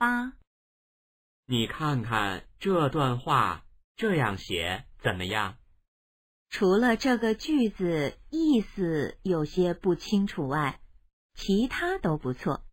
八。你看看这段话这样写怎么样？除了这个句子意思有些不清楚外其他都不错。